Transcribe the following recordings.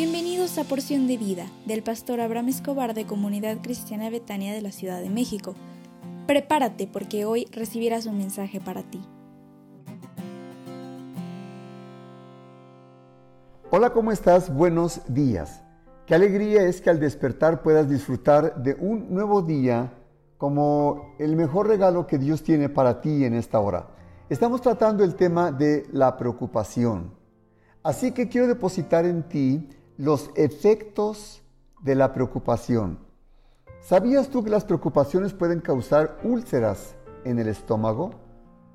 Bienvenidos a Porción de Vida del pastor Abraham Escobar de Comunidad Cristiana Betania de la Ciudad de México. Prepárate porque hoy recibirás un mensaje para ti. Hola, ¿cómo estás? Buenos días. Qué alegría es que al despertar puedas disfrutar de un nuevo día como el mejor regalo que Dios tiene para ti en esta hora. Estamos tratando el tema de la preocupación. Así que quiero depositar en ti los efectos de la preocupación. ¿Sabías tú que las preocupaciones pueden causar úlceras en el estómago,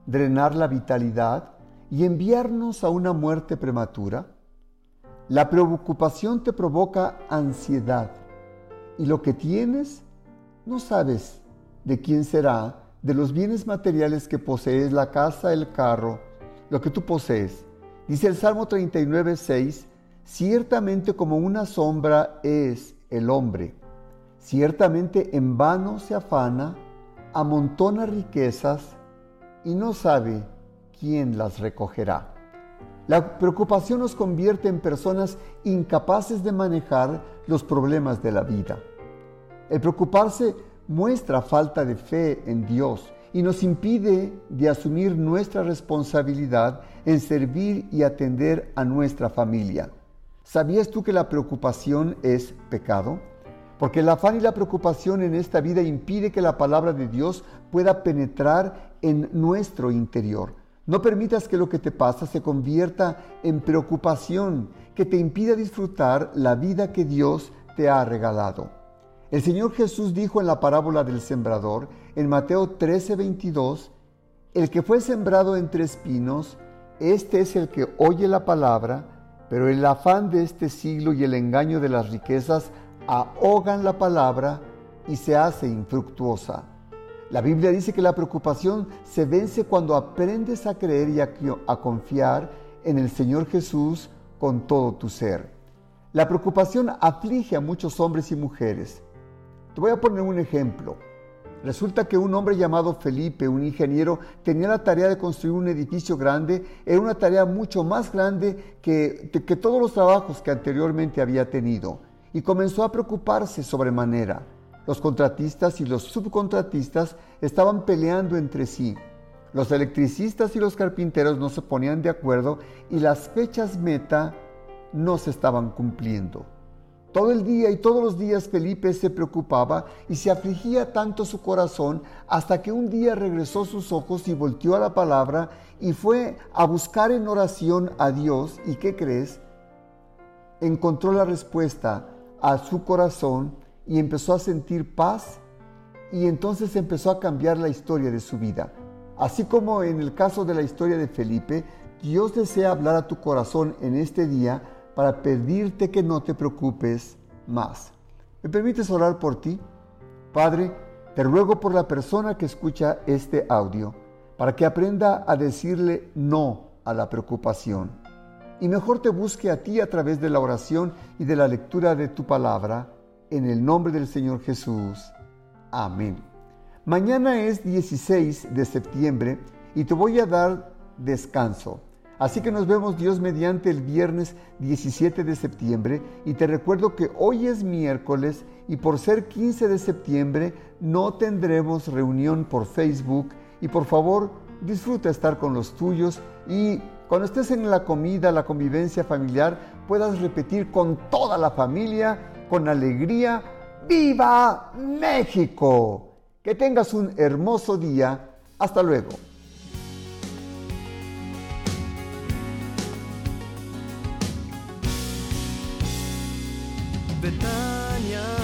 drenar la vitalidad y enviarnos a una muerte prematura? La preocupación te provoca ansiedad y lo que tienes no sabes de quién será, de los bienes materiales que posees, la casa, el carro, lo que tú posees. Dice el Salmo 39, 6, ciertamente como una sombra es el hombre, ciertamente en vano se afana, amontona riquezas y no sabe quién las recogerá. La preocupación nos convierte en personas incapaces de manejar los problemas de la vida. El preocuparse muestra falta de fe en Dios y nos impide de asumir nuestra responsabilidad en servir y atender a nuestra familia. ¿Sabías tú que la preocupación es pecado? Porque el afán y la preocupación en esta vida impide que la palabra de Dios pueda penetrar en nuestro interior. No permitas que lo que te pasa se convierta en preocupación que te impida disfrutar la vida que Dios te ha regalado. El Señor Jesús dijo en la parábola del sembrador, en Mateo 13, 22, el que fue sembrado entre espinos, este es el que oye la palabra, pero el afán de este siglo y el engaño de las riquezas ahogan la palabra y se hace infructuosa. La Biblia dice que la preocupación se vence cuando aprendes a creer y a, confiar en el Señor Jesús con todo tu ser. La preocupación aflige a muchos hombres y mujeres. Te voy a poner un ejemplo. Resulta que un hombre llamado Felipe, un ingeniero, tenía la tarea de construir un edificio grande. Era una tarea mucho más grande que, que todos los trabajos que anteriormente había tenido. Y comenzó a preocuparse sobremanera. Los contratistas y los subcontratistas estaban peleando entre sí. Los electricistas y los carpinteros no se ponían de acuerdo y las fechas meta no se estaban cumpliendo. Todo el día y todos los días Felipe se preocupaba y se afligía tanto su corazón hasta que un día regresó sus ojos y volteó a la palabra y fue a buscar en oración a Dios. ¿Y qué crees? Encontró la respuesta a su corazón y empezó a sentir paz y entonces empezó a cambiar la historia de su vida. Así como en el caso de la historia de Felipe, Dios desea hablar a tu corazón en este día para pedirte que no te preocupes más. ¿Me permites orar por ti? Padre, te ruego por la persona que escucha este audio, para que aprenda a decirle no a la preocupación. Y mejor te busque a ti a través de la oración y de la lectura de tu palabra, en el nombre del Señor Jesús. Amén. Mañana es 16 de septiembre y te voy a dar descanso. Así que nos vemos Dios mediante el viernes 17 de septiembre y te recuerdo que hoy es miércoles y por ser 15 de septiembre no tendremos reunión por Facebook y por favor disfruta estar con los tuyos y cuando estés en la comida, la convivencia familiar, puedas repetir con toda la familia, con alegría, ¡Viva México! Que tengas un hermoso día. Hasta luego. pytania.